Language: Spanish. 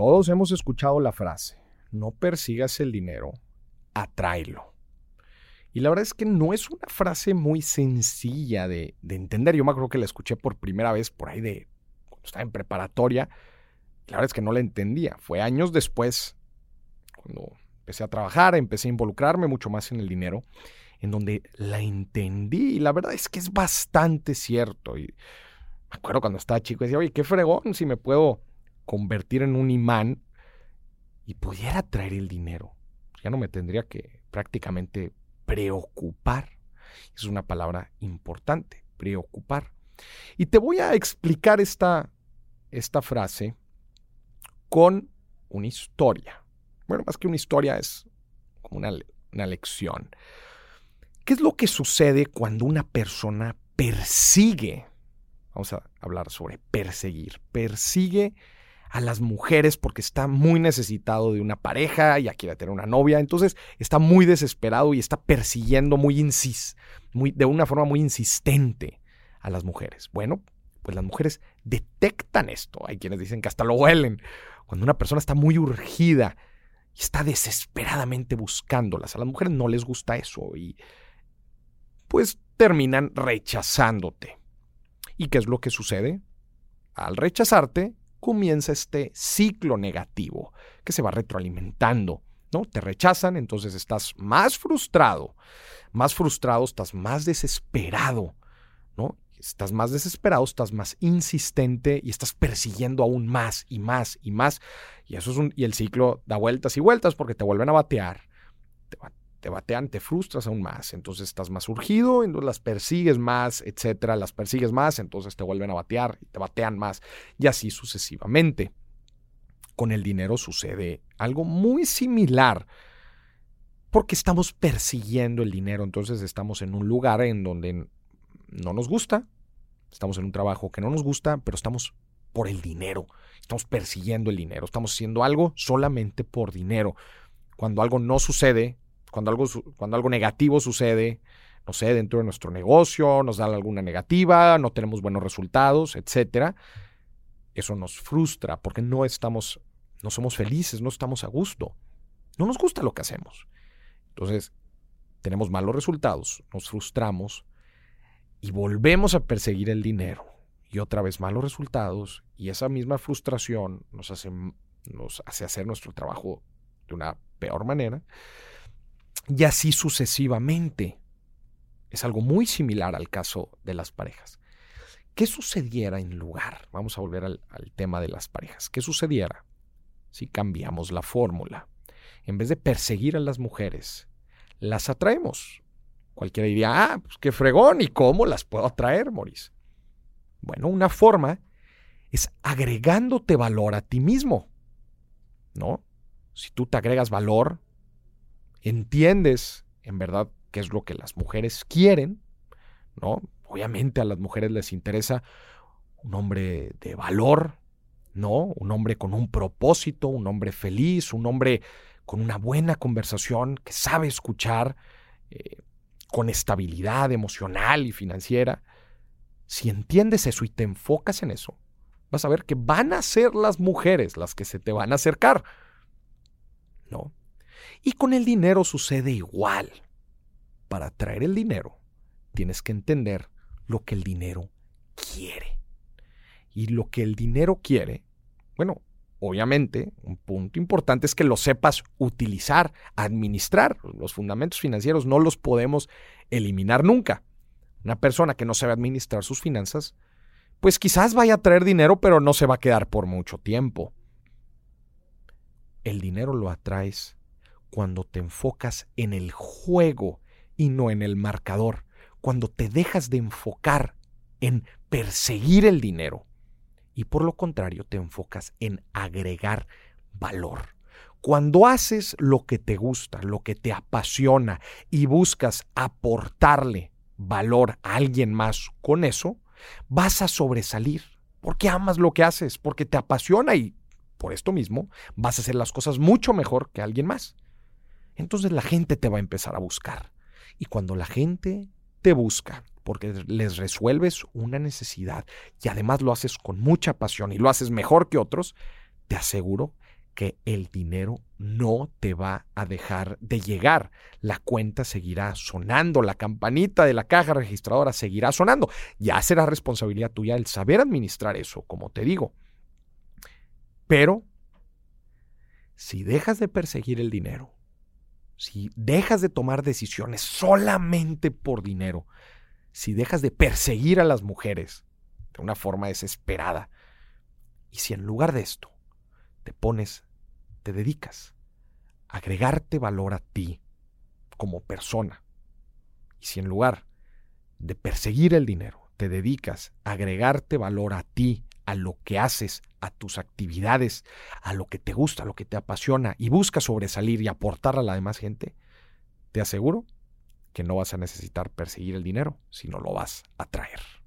Todos hemos escuchado la frase, no persigas el dinero, atráelo. Y la verdad es que no es una frase muy sencilla de, entender. Yo me acuerdo que la escuché por primera vez por ahí de cuando estaba en preparatoria. La verdad es que no la entendía. Fue años después, cuando empecé a trabajar, empecé a involucrarme mucho más en el dinero, en donde la entendí. Y la verdad es que es bastante cierto. Y me acuerdo cuando estaba chico, decía, oye, qué fregón si me puedo convertir en un imán y pudiera traer el dinero. Ya no me tendría que prácticamente preocupar. Es una palabra importante, preocupar. Y te voy a explicar esta, esta frase con una historia. Bueno, más que una historia es como una, una lección. ¿Qué es lo que sucede cuando una persona persigue? Vamos a hablar sobre perseguir. Persigue a las mujeres porque está muy necesitado de una pareja, ya quiere tener una novia, entonces está muy desesperado y está persiguiendo muy, insis, muy de una forma muy insistente a las mujeres. Bueno, pues las mujeres detectan esto. Hay quienes dicen que hasta lo huelen. Cuando una persona está muy urgida y está desesperadamente buscándolas, a las mujeres no les gusta eso y pues terminan rechazándote. ¿Y qué es lo que sucede? Al rechazarte, comienza este ciclo negativo que se va retroalimentando. ¿no? Te rechazan, entonces estás más frustrado. Más frustrado, estás más desesperado. ¿no? Estás más desesperado, estás más insistente y estás persiguiendo aún más y más y más. Y eso es un, y el ciclo da vueltas y vueltas porque te vuelven a batear. Te, te batean, te frustras aún más, entonces estás más urgido, entonces las persigues más, etcétera, las persigues más, entonces te vuelven a batear y te batean más, y así sucesivamente. Con el dinero sucede algo muy similar, porque estamos persiguiendo el dinero, entonces estamos en un lugar en donde no nos gusta, estamos en un trabajo que no nos gusta, pero estamos por el dinero, estamos persiguiendo el dinero, estamos haciendo algo solamente por dinero. Cuando algo no sucede, cuando algo, cuando algo negativo sucede, no sé, dentro de nuestro negocio, nos da alguna negativa, no tenemos buenos resultados, etcétera, eso nos frustra porque no estamos, no somos felices, no estamos a gusto. No nos gusta lo que hacemos. Entonces, tenemos malos resultados, nos frustramos y volvemos a perseguir el dinero. Y otra vez malos resultados y esa misma frustración nos hace, nos hace hacer nuestro trabajo de una peor manera y así sucesivamente. Es algo muy similar al caso de las parejas. ¿Qué sucediera en lugar? Vamos a volver al, tema de las parejas. ¿Qué sucediera si cambiamos la fórmula? En vez de perseguir a las mujeres, las atraemos. Cualquiera diría, ah, pues qué fregón, ¿y cómo las puedo atraer, Maurice? Bueno, una forma es agregándote valor a ti mismo. ¿No? Si tú te agregas valor, entiendes en verdad qué es lo que las mujeres quieren, ¿no? Obviamente a las mujeres les interesa un hombre de valor, ¿no? Un hombre con un propósito, un hombre feliz, un hombre con una buena conversación, que sabe escuchar, eh, con estabilidad emocional y financiera. Si entiendes eso y te enfocas en eso, vas a ver que van a ser las mujeres las que se te van a acercar. ¿No? Y con el dinero sucede igual. Para traer el dinero, tienes que entender lo que el dinero quiere. Y lo que el dinero quiere, bueno, obviamente, un punto importante es que lo sepas utilizar, administrar. Los fundamentos financieros no los podemos eliminar nunca. Una persona que no sabe administrar sus finanzas, pues quizás vaya a traer dinero, pero no se va a quedar por mucho tiempo. El dinero lo atraes cuando te enfocas en el juego y no en el marcador, cuando te dejas de enfocar en perseguir el dinero y por lo contrario te enfocas en agregar valor. Cuando haces lo que te gusta, lo que te apasiona y buscas aportarle valor a alguien más con eso, vas a sobresalir porque amas lo que haces, porque te apasiona y por esto mismo vas a hacer las cosas mucho mejor que alguien más entonces la gente te va a empezar a buscar. Y cuando la gente te busca, porque les resuelves una necesidad y además lo haces con mucha pasión y lo haces mejor que otros, te aseguro que el dinero no te va a dejar de llegar. La cuenta seguirá sonando, la campanita de la caja registradora seguirá sonando. Ya será responsabilidad tuya el saber administrar eso, como te digo. Pero si dejas de perseguir el dinero, si dejas de tomar decisiones solamente por dinero, si dejas de perseguir a las mujeres de una forma desesperada, y si en lugar de esto te pones, te dedicas a agregarte valor a ti como persona. Y si en lugar de perseguir el dinero, te dedicas a agregarte valor a ti, a lo que haces, a tus actividades, a lo que te gusta, a lo que te apasiona y buscas sobresalir y aportar a la demás gente, te aseguro que no vas a necesitar perseguir el dinero, sino lo vas a traer.